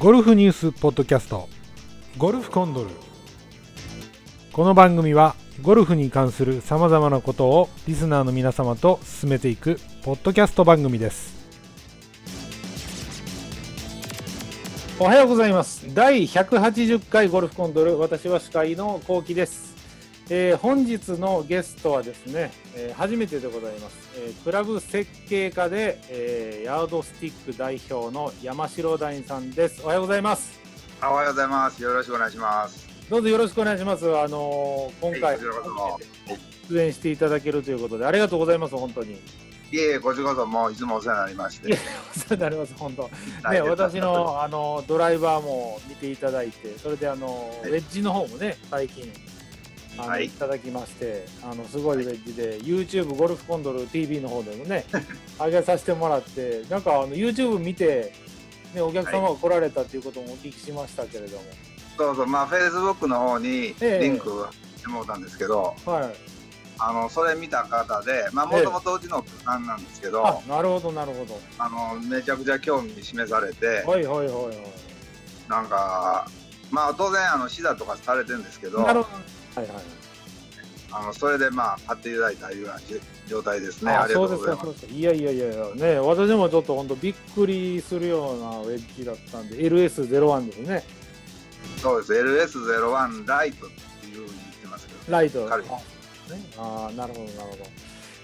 ゴルフニュースポッドキャスト。ゴルフコンドル。この番組はゴルフに関するさまざまなことをリスナーの皆様と進めていくポッドキャスト番組です。おはようございます。第180回ゴルフコンドル私は司会のこうきです、えー本日のゲストはですね、えー初めてでございます、えークラブ設計家で、えーヤードスティック代表の山城大さんです。おはようございます。おはようございます。よろしくお願いします。どうぞよろしくお願いします。あのー今回出演していただけるということでありがとうございます本当に。いえいえ、こちらこそもういつもお世話になりまして。お世話になります本当。ね、私のあのドライバーも見ていただいて、それであの、はい。ウェッジの方もね、最近あの、はいい、ただきまして、あのすごいウェッジで、YouTube ゴルフコンドル TV の方でもね、上げさせてもらって、なんかあの YouTube 見て、ね、お客様が来られたっていうこともお聞きしましたけれども、そうそう、まあ、フェイスブックの方にええリンクしてもらったんですけど、はい、あの、それ見た方で、まあ、もともとうちのさんなんですけど、あなるほど、なるほど、あの、めちゃくちゃ興味示されて、はいはいはいはい。なんか、まあ、当然、あの、シダとかされてるんですけど、なるほど。はいはい。あの、それで、まあ、買っていただいたというようなじ状態ですね。あありがとうございます。そうでいやいやいやいやね私もちょっと本当びっくりするようなウェッジだったんで LS01 ですね。そうです。LS01 ライトっていうふうに言ってますけど、ライト。ね。あーなるほどなるほど。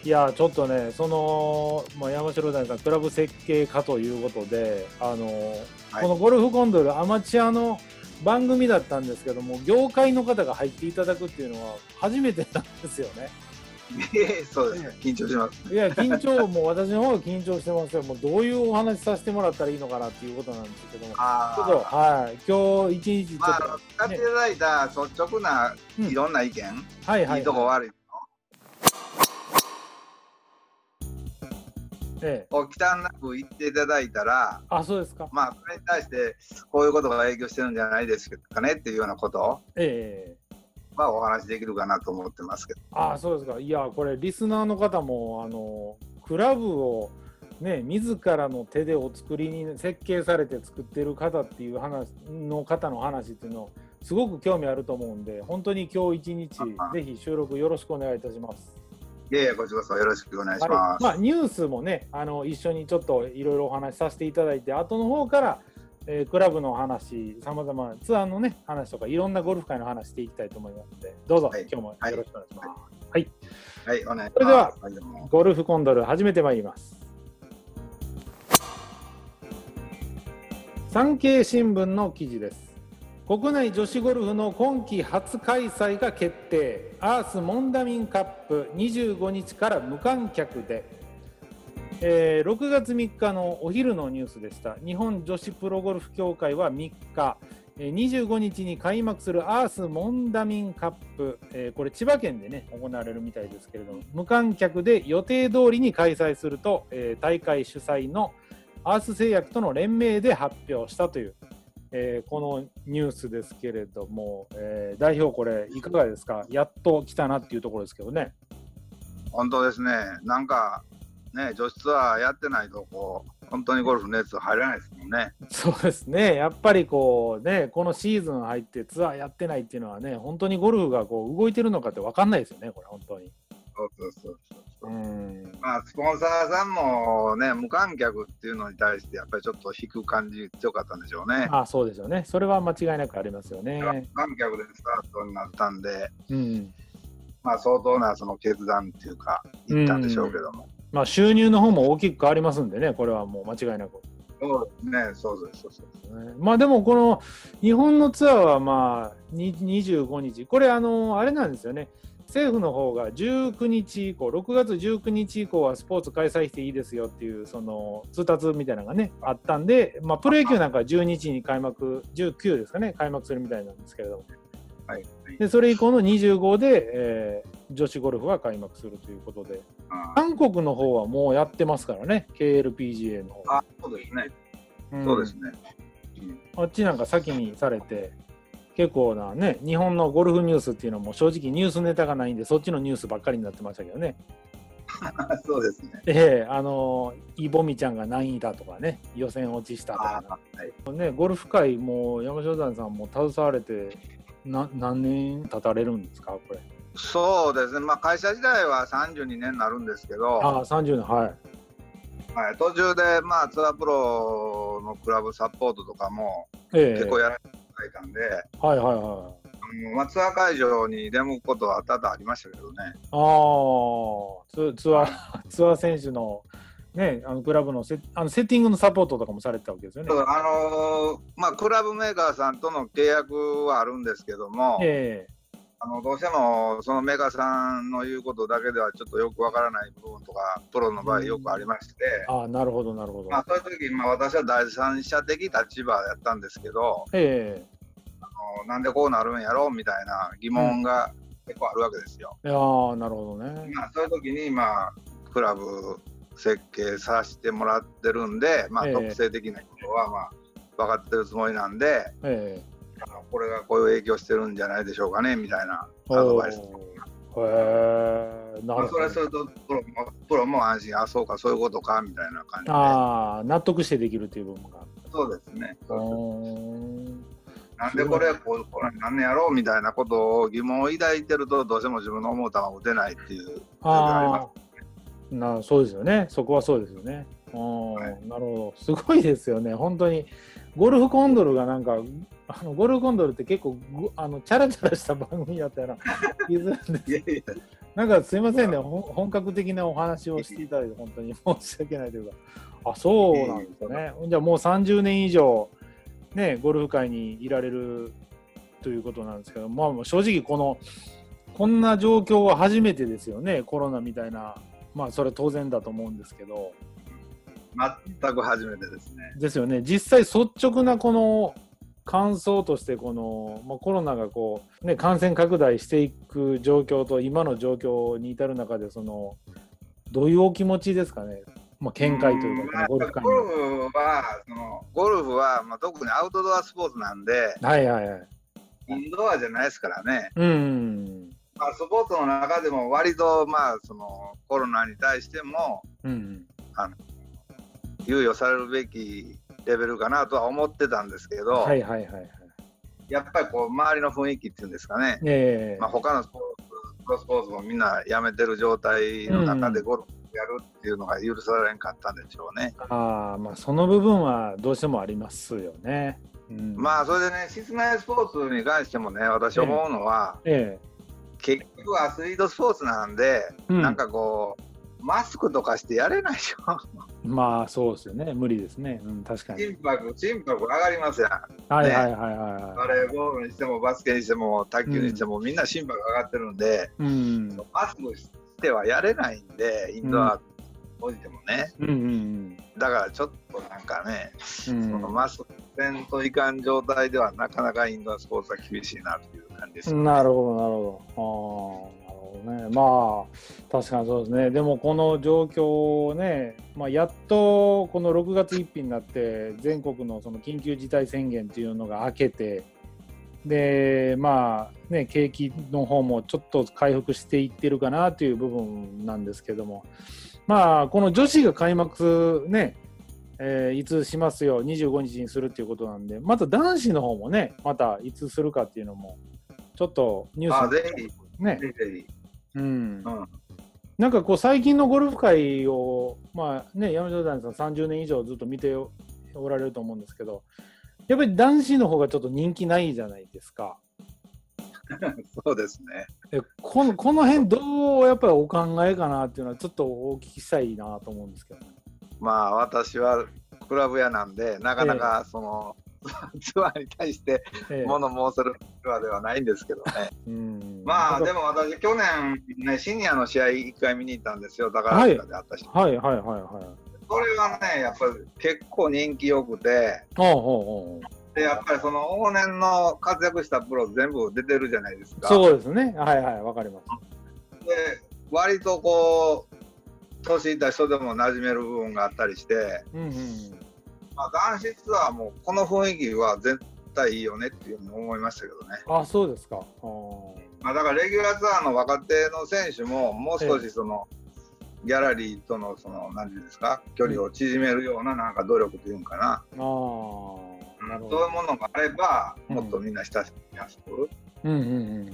いやちょっとねその、まあ、山城大さんクラブ設計家ということであの、はい。このゴルフコンドルアマチュアの番組だったんですけども業界の方が入っていただくっていうのは初めてなんですよねそうです。緊張します。いや、緊張、もう私の方が緊張してますよ。もうどういうお話させてもらったらいいのかなっていうことなんですけども。あちょっと、はい、今日一日ちょっと、まあ、使っていただいた率直なうんいろんな意見、はいはいい、いとこ悪いええ、とこを忌憚なく言っていただいたら、あ、そうですか。まあ、それに対してこういうことが影響してるんじゃないですかねっていうようなことええはお話しできるかなと思ってますけど。あ、そうですか。いや、これ、リスナーの方も、あの、クラブを。ね、自らの手でお作りに設計されて作ってる方っていう話の方の話っていうのすごく興味あると思うんで本当に今日一日ぜひ収録よろしくお願いいたします。いえいえ、こちらこそよろしくお願いしはいます。まあ、ニュースもねあの一緒にちょっといろいろお話しさせていただいて後の方から、えークラブの話さまざまなツアーのね話とかいろんなゴルフ界の話していきたいと思いますのでどうぞ、はい。今日もよろしくお願いします、はい、お願いします。それではゴルフコンドル始めてまいります。産経新聞の記事です国内女子ゴルフの今季初開催が決定。アースモンダミンカップ25日から無観客で、えー6月3日のお昼のニュースでした。日本女子プロゴルフ協会は3日25日に開幕するアースモンダミンカップ、えーこれ千葉県でね行われるみたいですけれども無観客で予定通りに開催すると、えー大会主催のアース製薬との連名で発表したという、えーこのニュースですけれども、えー代表これいかがですか？やっと来たなっていうところですけどね。本当ですね。なんか、ね、女子ツアーやってないと、こう、本当にゴルフの熱入らないですもんね。そうですね、やっぱりこうね、このシーズン入ってツアーやってないっていうのはね、本当にゴルフがこう動いてるのかって分かんないですよね、これ、本当に。そうそうそうそう。うんまあ、スポンサーさんもね、無観客っていうのに対して、やっぱりちょっと引く感じ強かったんでしょうね。あそうですよね、それは間違いなくありますよね。無観客でスタートになったんで、うんまあ、相当なその決断っていうか、いったんでしょうけども。まあ、収入の方も大きく変わりますんでね、これはもう間違いなく。そうですね、そうです、そうそう。ねまあでも、この日本のツアーはまあに25日、これ、あのあれなんですよね、政府の方が19日以降、6月19日以降はスポーツ開催していいですよっていうその通達みたいなのがね、あったんで、まあ、プロ野球なんかは12日に開幕、19ですかね、開幕するみたいなんですけれども、はい。でそれ以降の25で、えー女子ゴルフが開幕するということで、あ韓国の方はもうやってますからね、KLPGA の方。あ、そうですね、ん。そうですね。あっちなんか先にされて、結構なね、日本のゴルフニュースっていうのも正直ニュースネタがないんで、そっちのニュースばっかりになってましたけどね。そうですね。ええあのイボミちゃんが何位だとかね予選落ちしたとあかはい、ねゴルフ界も山椒山さんも携われてな何年経たれるんですかこれ？そうですね、まあ、会社時代は32年になるんですけど、ああ30年はい。はい、途中で、まあ、ツアープロのクラブサポートとかもええ。結構やらせていたんで、はいはいはい。あのまあ、ツアー会場に出向くことは多々ありましたけどね。ああツツアー ツアー選手のねあのクラブのセあのセッティングのサポートとかもされてたわけですよね。あのーまあ、クラブメーカーさんとの契約はあるんですけども、えあのどうしてもそのメーカーさんの言うことだけではちょっとよくわからない部分とかプロの場合よくありまして、えああなるほどなるほど、まあ、そういう時、まあ、私は第三者的立場やったんですけどえあのなんでこうなるんやろみたいな疑問が結構あるわけですよ。えああなるほどね。まあ、そういう時に、まあ、クラブ設計させてもらってるんで、まあ、ええ。特性的なことは、まあ、分かってるつもりなんで、えあのこれがこういう影響してるんじゃないでしょうかねみたいなえアドバイス。おー。へえなまあ、るほどそれするとプロもプロも安心、あ、そうか、そういうことかみたいな感じで。ああ納得してできるっていう部分がそうですね。うー。んなんでこれ、こうこれなんねやろうみたいなことを疑問を抱いてると、どうしても自分の思う球が打てないっていう。あなそうですよね。そこはそうですよね。うん、はい。なるほど。すごいですよね。本当に。ゴルフコンドルがなんかあのゴルフコンドルって結構ごあのチャラチャラした番組だったような 気がするんです。す。いやいや。なんかすいませんね、本格的なお話をしていただいて、本当に申し訳ないというか、あそうなんですよね。じゃあもう30年以上、ね、ゴルフ界にいられるということなんですけど、まあ、正直、この、こんな状況は初めてですよね、コロナみたいな、まあ、それは当然だと思うんですけど、全く初めてですね。ですよね、実際、率直なこの感想として、この、まあ、コロナがこう、ね、感染拡大していく状況と、今の状況に至る中で、その、どういうお気持ちですかね、まあ、見解というか、ゴルフ界ゴルの。フは、そのゴルフは、まあ、特にアウトドアスポーツなんで、はいはいはい。インドアじゃないですからね。うん。まあ、スポーツの中でも割と、まあ、そのコロナに対してもうん。猶予されるべきレベルかなとは思ってたんですけど、はいはいはいはい。やっぱりこう周りの雰囲気っていうんですかね、ええまあ、他のスポーツプロスポーツもみんなやめてる状態の中でゴルフやるっていうのが許されんかったんでしょうね。ああ、まあ、その部分はどうしてもありますよね。うん、まあそれでね室内スポーツに関してもね私思うのは、え結局アスリートスポーツなんで、えうん、なんかこうマスクとかしてやれないでしょ。まあそうですよね、無理ですね。うん、確かに。心拍心拍上がりますやん。はいはいはいはいはバレーボールにしてもバスケにしても卓球にしても、みんな心拍上がってるんで、い。うん。マスクしてはやれないんで、インドアおいてもね。うんうんだからちょっとなんかね、うん。そのマスクせんといかん状態ではなかなかインドアスポーツは厳しいなっていう感じです、うん、なるほどなるほど。ああ、なるほどね。まあ確かにそうですね。でもこの状況をね、まあ、やっとこの6月1日になって全国のその緊急事態宣言っていうのが明けて。でまあね景気の方もちょっと回復していってるかなという部分なんですけども。まあこの女子が開幕ねえーいつしますよ25日にするっていうことなんでまた男子の方もねまたいつするかっていうのもちょっとニュースあぜひ、ね。うん。う、ん。なんかこう最近のゴルフ界をまあね山下谷さん30年以上ずっと見ておられると思うんですけどやっぱり男子の方がちょっと人気ないじゃないですか。そうですね。えこのこの辺どうやっぱりお考えかなっていうのはちょっとお聞きしたいなと思うんですけどね。まあ私はクラブ屋なんで、なかなかその、ツアーに対してええ物申せるツアーではないんですけどね。うんまあでもも私去年ねシニアの試合一回見に行ったんですよ宝塚であったし、はいはいはいはい。それはねやっぱり結構人気よくてほうほうほうでやっぱりその往年の活躍したプロ全部出てるじゃないですかそうですね。はいはい、わかります。で割とこう年いった人でも馴染める部分があったりして、うんうん。まあ、男子ツアーもこの雰囲気は絶対いいよねっていうふうに思いましたけどね、あ、そうですか。まあ、だからレギュラーツアーの若手の選手ももう少しその、ギャラリーとのその何ていうんですか距離を縮めるようななんか努力というんかな、ああなるほど。そういうものがあればもっとみんな親しみやすく、うんうんうん。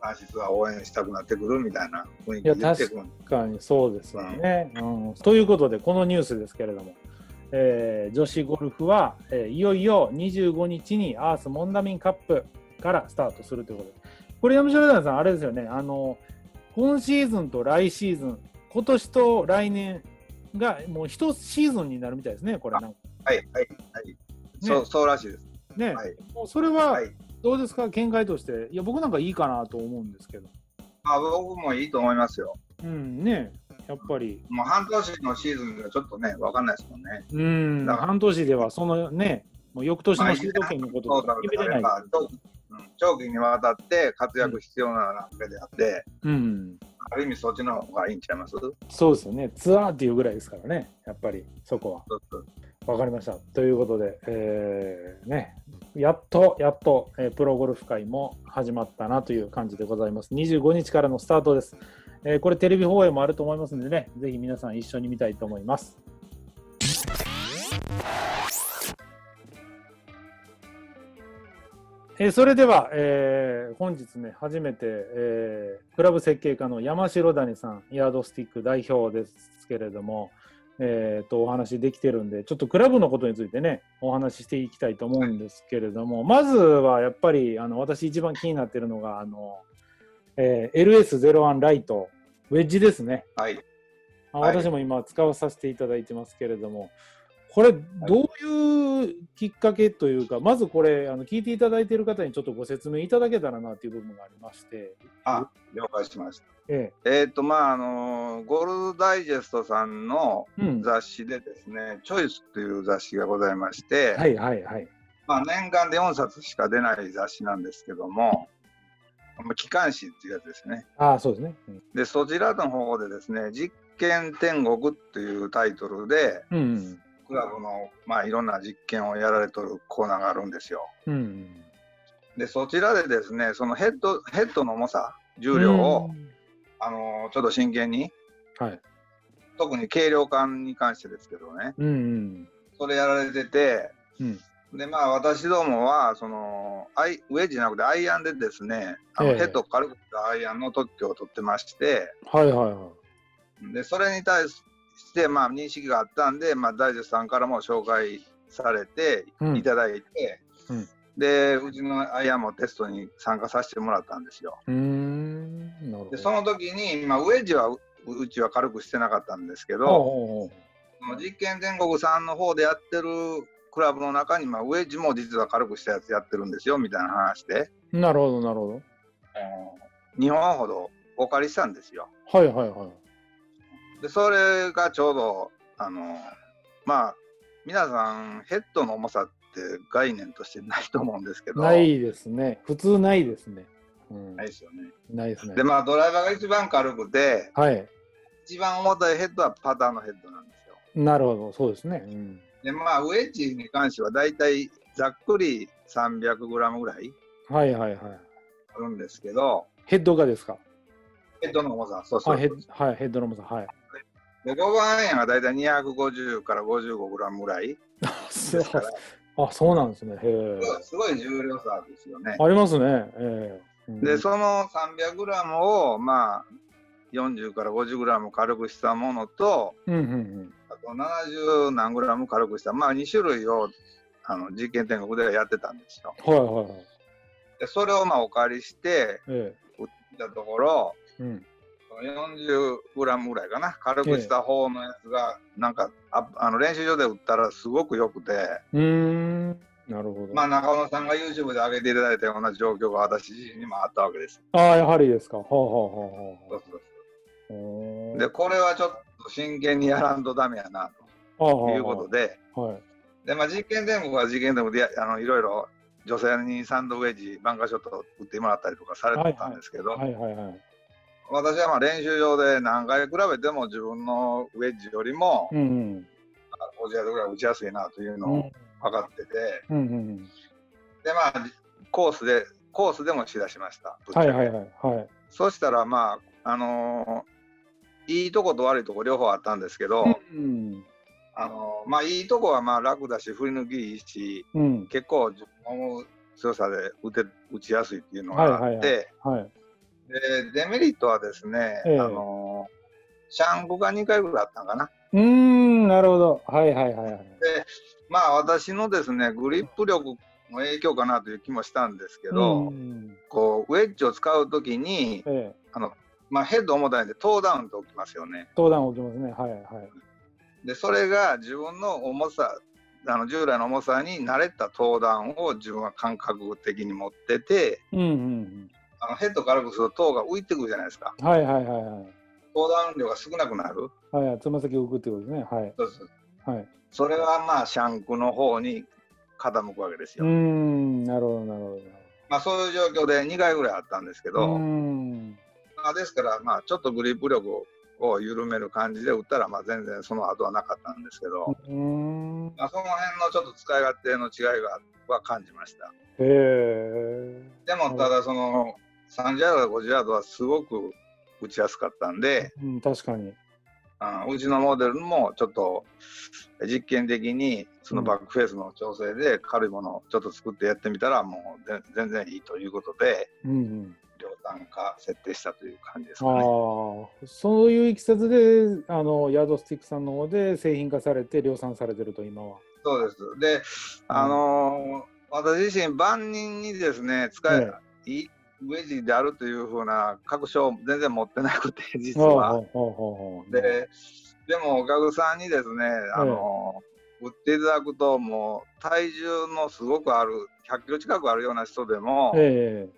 アシスは応援したくなってくるみたいな雰囲気出てくる。確かにそうですよね、うん。ということでこのニュースですけれども、えー女子ゴルフは、えーいよいよ25日にアースモンダミンカップからスタートするということで。これ山城ダさんあれですよね。あの今シーズンと来シーズン今年と来年がもう一シーズンになるみたいですねこれ。なんかはいはいはい、そうそうらしいです。ね、はい。もうそれははい。どうですか？見解として。いや僕なんかいいかなと思うんですけど。まあ僕もいいと思いますよ。うんね。やっぱり。もう半年のシーズンではちょっとね分かんないですもんね。うん、だから。半年ではそのね、もう翌年のシード権のこととか決めれない。長期うん長期にわたって活躍必要なわけであって、うん、ある意味そっちの方がいいんちゃいます？そうですよね。ツアーっていうぐらいですからね、やっぱりそこは。わかりました。ということで、えーね、やっと、やっと、えープロゴルフ会も始まったなという感じでございます。25日からのスタートです。えーこれテレビ放映もあると思いますのでね、ぜひ皆さん一緒に見たいと思います。えーそれでは、えー本日ね、初めて、えークラブ設計家の山城谷さん、ヤードスティック代表ですけれども、えーとお話できてるんで、ちょっとクラブのことについてね、お話ししていきたいと思うんですけれども、まずはやっぱりあの私一番気になってるのが、あのえー LS01 ライト、ウェッジですね。はいあはい私も今使わさせていただいてますけれども、これ、どういうきっかけというか、まずこれ、あの聞いていただいている方にちょっとご説明いただけたらなという部分がありまして、あ了解しましたええっ、とまああのゴルフダイジェストさんのえうん、雑誌でですね、チョイスという雑誌がございまして、はいはいはい。まあ、年間で4冊しか出ない雑誌なんですけども、まあ機関誌っていうやつですね。ああ、そうですね。うんで、そちらの方でですね、実験天国っていうタイトルで、うん、クラブの、まあ、いろんな実験をやられとるコーナーがあるんですよ。うん。で、そちらでですね、そのヘッド、ヘッドの重さ、重量を、うんあのちょっと真剣に、はい。特に軽量感に関してですけどね、うんうん。それやられてて、うんでまあ私どもはそのアイウェッジじゃなくてアイアンでですねあのええヘッドを軽くしたアイアンの特許を取ってましてはいはいはい。でそれに対してまあ認識があったんで、まあ、大地さんからも紹介されてうんいただいて、うんでうちのアイアンもテストに参加させてもらったんですよ。うーん。なるほど。でその時に、まあ、ウェッジはううちは軽くしてなかったんですけど、実験全国さんの方でやってるクラブの中に、まあ、ウェッジも実は軽くしたやつやってるんですよみたいな話で、うなるほど、なるほ2本ほどお借りしたんですよ。ど。はいはいはい。でそれがちょうどあのまあ皆さんヘッドの重さって概念としてないと思うんですけどないですね。普通ないですね。うんないですよね。ないですねで。まあドライバーが一番軽くてはい。一番重たいヘッドはパターのヘッドなんですよ。なるほど、そうですね。うん。でまあウェッジに関してはだいたいざっくり 300g ぐらいはいはいはい。あるんですけどヘッドがですか？ヘッドの重さそうそうはい、ヘッドの重さ。はい。で5番アイアンがだいたい250から 55g ぐらいそうですからあ、そうなんですね。へえ。すごい重量差ですよね。ありますね。ええうんでその 300g をまあ40から 50g 軽くしたものとうんうんあと70何 g 軽くしたまあ2種類をあの実験天国ではやってたんですよ。うん。はいはいはい。でそれをまあお借りしてえ売ったところえうん。40g ぐらいかな軽くした方のやつがなんかああの練習場で売ったらすごく良くてうーん。なるほど。まあ中野さんが YouTube で上げていただいたような状況が私自身にもあったわけです。ああ、やはりですか。ほうほうほうほそうそうう。でこれはちょっと真剣にやらんとダメやなほということで。で。はい。で、まあ、実験天国は実験天国でやあのいろいろ女性にサンドウェッジ、バンカーショット打ってもらったりとかされてたんですけど、はいはいはい。私はまあ練習場で何回比べても自分のウェッジよりもうんうん。50ヤードぐらい打ちやすいなというのを分かってて、うんうんうん。でまあコースでコースでもしだしました。はいはいはい。はい。そしたらまああのーいいとこと悪いとこ両方あったんですけど、うん。あのまあいいとこはまあ楽だし振り抜きいいしうん。結構自分の強さで打て打ちやすいっていうのがあって、はいはいはい。でデメリットはですね、ええあのシャンクが2回ぐらいあったんかな。うーん、なるほど。はいはいはいはい。でまあ私のですねグリップ力の影響かなという気もしたんですけど、うんこうウェッジを使うときに、ええ。まあ、ヘッド重たいんでトーダウンと置きますよね。登壇起きますね。はいはい。でそれが自分の重さあの従来の重さに慣れたトーダウンを自分は感覚的に持っててうんうんあのヘッド軽くすると塔が浮いてくるじゃないですか。うん。はいはいはいはい。トーダウン量が少なくなる。はいはい。つま先浮くってことですね。はい。そうそうはい。それはまあシャンクの方に傾くわけですよ。うーん、なるほどなるほど。まあそういう状況で2回ぐらいあったんですけうど、ーん。まあ、ですからまあちょっとグリップ力を緩める感じで打ったらまあ全然その後はなかったんですけど、うーん。まあ、その辺のちょっと使い勝手の違いがは感じました。へえ。でもただその30ヤード50ヤードはすごく打ちやすかったんで、うん、確かに。あうちのモデルもちょっと実験的にそのバックフェースの調整で軽いものをちょっと作ってやってみたらもうぜ全然いいということでうんうん。量産化設定したという感じですああかね。、そういういきさつで、あの、ヤードスティックさんの方で製品化されて量産されてると、今は。そうです。で、あのー私自身万人にですね使え、いいウェッジであるというふうな確証を全然持ってなくて実は。で、でもお客さんにですね、あの、売っていただくと、もう体重のすごくある、100キロ近くあるような人でも、え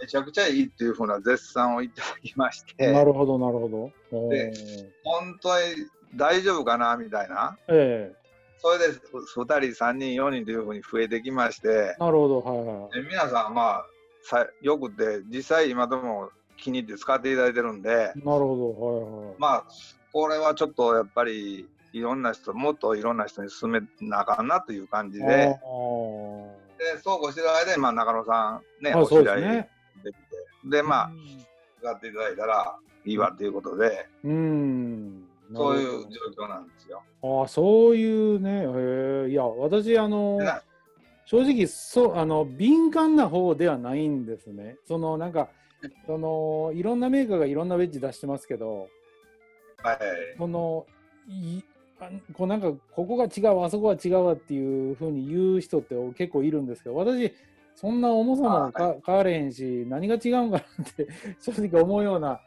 めちゃくちゃいいっていうふうな絶賛をいただきましえて、なるほど、なるほど。で本当に大丈夫かなみたいな、えそれで2人、3人、4人というふうに増えてきまして。え、なるほど、はいはい。で皆さん、まあ、さよくて、実際今でも気に入って使っていただいてるんで、なるほど、はいはい。まあ、これはちょっとやっぱり、いろんな人、もっといろんな人に勧めなあかんなという感じで、あでそうこうしてる間に、まあ、中野さんね、あお知り合いそうできて、で、まあ、使っていただいたらいいわということで、うん。そういう状況なんですよ。ほどあそういうね、へえいや、私、あので、な正直そうあの敏感な方ではないんですね。そのなんかそのいろんなメーカーがいろんなウェッジ出してますけど、はい、そのいあこうなんかここが違うあそこが違うわっていうふうに言う人って結構いるんですけど、私そんな重さもか、は変われへんし何が違うんかなって 正直思うような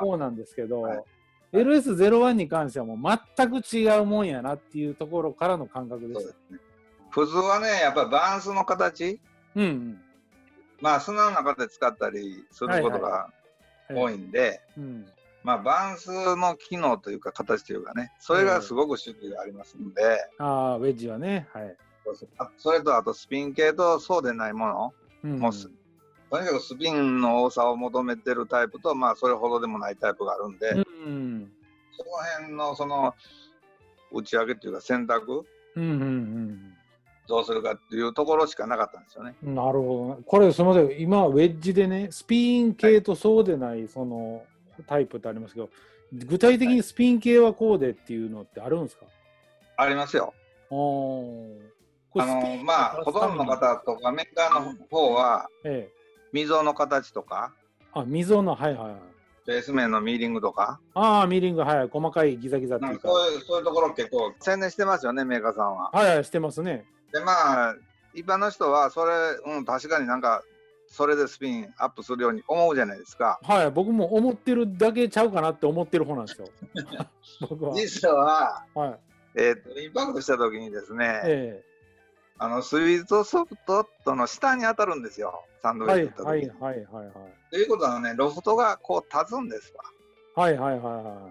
方なんですけど、はい。LS01 に関してはもう全く違うもんやなっていうところからの感覚でしそうですね。普通はね、やっぱりバランスの形、た。うんうん。まあ、素直な形使ったりすることが多いんで、うん。まあ、バランスの機能というか、形というかね、それがすごく種類がありますので、ああ、ウェッジはね。はい。あそれとあとスピン系とそうでないもの、うんもうすとにかくスピンの多さを求めてるタイプと、まあ、それほどでもないタイプがあるんで、うんその辺のその打ち上げというか選択、うんうんどうするかっていうところしかなかったんですよね。うん。なるほどね。これすみません。今、ウェッジでね、スピン系とそうでないそのタイプってありますけど、具体的にスピン系はこうでっていうのってあるんですか、ありますよ。あーこあのまあ、ほとんどの方とかメーカーの方は、ええ。溝の形とか、あ、溝の、はいはいはい。ベース面のミーリングとか、ああ、ミーリング、はい。細かいギザギザってないうか。そういうそういうところ結構宣伝してますよね、メーカーさんは。はいはい、してますね。で、まあ、一般の人は、それ、うん、確かになんか、それでスピンアップするように思うじゃないですか。はい、僕も思ってるだけちゃうかなって思ってる方なんですよ。僕は。実は、はい。えーとインパクトした時にですね、えあのスイートソフトの下に当たるんですよ、サンドえウェッジ打った時に。はいはいはいはいはい。ということはね、ロフトがこう立つんですわ。はいはいはいは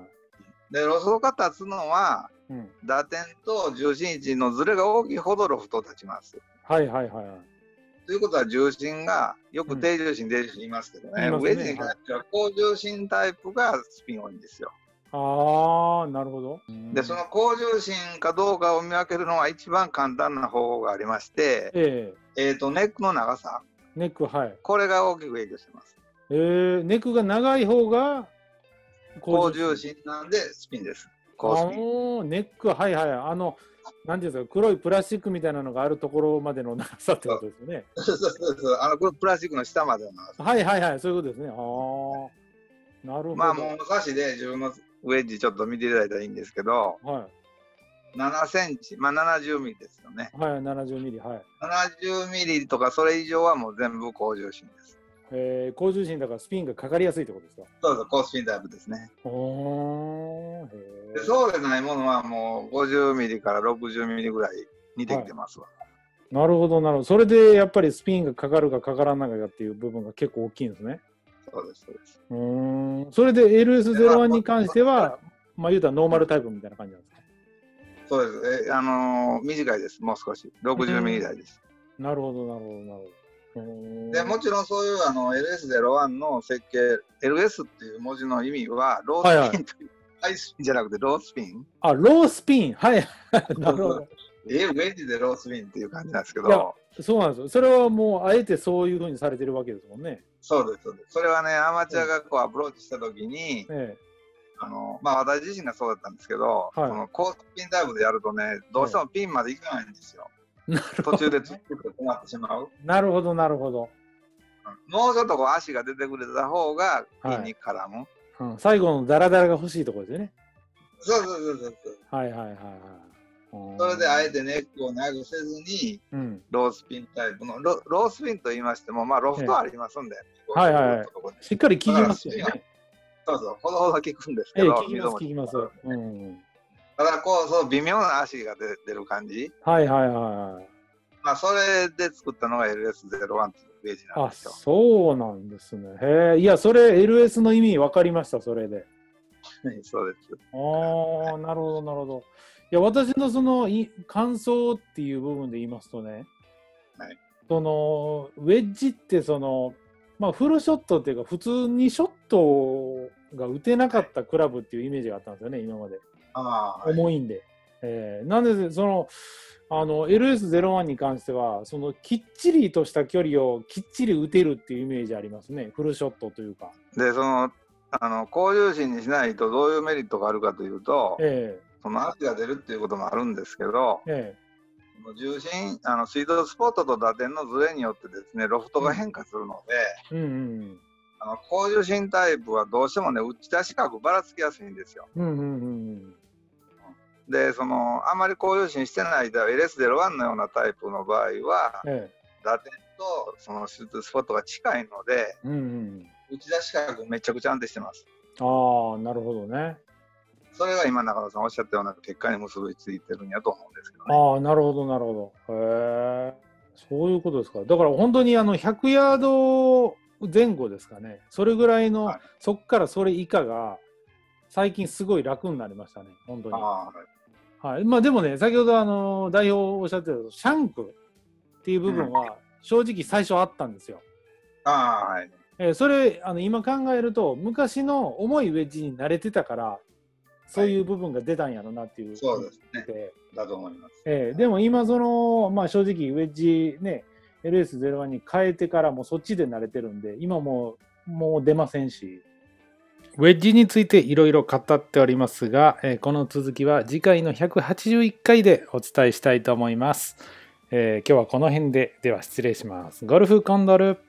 で、ロフトが立つのは、い。うん。打点と重心位置のズレが大きいほどロフト立ちます。はいはいはいはい。ということは重心がよく低重心、低重心言いますけどね、ねウェッジに関しては高重心タイプがスピン多いんですよ。ああ、なるほど。で、その高重心かどうかを見分けるのは一番簡単な方法がありまして、えええー、とネックの長さ、ネック、はい。これが大きく影響してます。えー、ネックが長い方が、高重心なんでスピンです。高スピン。あネックはいはいあのなんていうんですか黒いプラスチックみたいなのがあるところまでの長さってことですよね。そうそうそう。あの、これプラスチックの下までの長さ。はいはいはいそういうことですね。ああなるほど。まあ、もう昔で自分のウェッジちょっと見ていただいたらいいんですけど、はい7センチ、まあ70ミリですよね。はい70ミリはい。70ミリとかそれ以上はもう全部高重心です。えー、高重心だからスピンがかかりやすいってことですか？そうそう、高スピンタイプですね。おそうでないものはもう50ミリから60ミリぐらい似てきてますわ。なるほどなるほど。それでやっぱりスピンがかかるかかからないかっていう部分が結構大きいんですね。そうです、そうです。うーん。それで LS01 に関しては、まあ言うたらノーマルタイプみたいな感じなんですか？そうです。え、あのー短いです、もう少し。60ミリ台です。なるほどなるほどなるほど。でもちろんそういうあの LS01 の設計、LS っていう文字の意味は、ロースピンという、ハイスピンじゃなくてロースピン？あ、ロースピン。はい。なるほど。え、ウェッジでロースピンっていう感じなんですけど、そうなんですよ。それはもう、あえてそういうふうにされてるわけですもんね。そうです、そうです。それはね、アマチュアがこうアプローチしたときに、えあのまあ、私自身がそうだったんですけど、はいそのコースピンタイプでやるとね、どうしてもピンまで行かないんですよ。え。途中で突っ込んで止まってしまう。ど。なるほど、なるほど。もうちょっとこう足が出てくれた方がピンに絡む。うん、最後のダラダラが欲しいところですよね。そうそうそうそうそう。はいはいはいはい。うんそれであえてネックを長くせずに、うん。ロースピンタイプのロロースピンと言いましても、まあ、ロフトありますんで、はいはいはいしっかり効きますよね。そうそう、ほどほど効くんですけええ、ど、効きます、効きます。うん。ただこう、そう微妙な足が出出る感じ、はいはいはいはい。まあ、それで作ったのが LS01 っていうページなんあ、ですよ。そうなんですね。へえ。いや、それ LS の意味分かりました、それで。そうです。ああ、なるほど、なるほど。いや、私のそのい感想っていう部分で言いますとね、はいそのウェッジってその、まあ、フルショットっていうか、普通にショットが打てなかったクラブっていうイメージがあったんですよね、今まで。重いんで。えーなんで、その、あの LS01 に関しては、そのきっちりとした距離をきっちり打てるっていうイメージありますね、フルショットというか。で、その、あの、高重心にしないとどういうメリットがあるかというと、えその足が出るっていうこともあるんですけど、ええその重心、あの、スイートスポットと打点のズレによってですね、ロフトが変化するので、えうんうんあの高重心タイプはどうしてもね、打ち出し角ばらつきやすいんですよ。うん。うんうんうんで、その、あまり高重心してない LS01 のようなタイプの場合は、うん。え打点とそのスイートスポットが近いので、えうんうん。打ち出し角めちゃくちゃ安定してます。ああ、なるほどね。それが今中野さんおっしゃったような結果に結びついてるんやと思うんですけどね。ああ、なるほど、なるほど。へえ。そういうことですか。だから本当にあの100ヤード前後ですかね。それぐらいの、はいそっからそれ以下が最近すごい楽になりましたね。本当に。はいはい。まあでもね、先ほどあの代表おっしゃってたシャンクっていう部分は正直最初あったんですよ。ああ、はい。えーそれあの今考えると昔の重いウェッジに慣れてたからそういう部分が出たんやろなっていう。そうですね。でだと思います。えーでも今その、まあ、正直ウェッジね LS01 に変えてからもうそっちで慣れてるんで今もうもう出ませんしウェッジについていろいろ語っておりますが、えこの続きは次回の181回でお伝えしたいと思います、えー今日はこの辺で。では失礼します。ゴルフコンドル。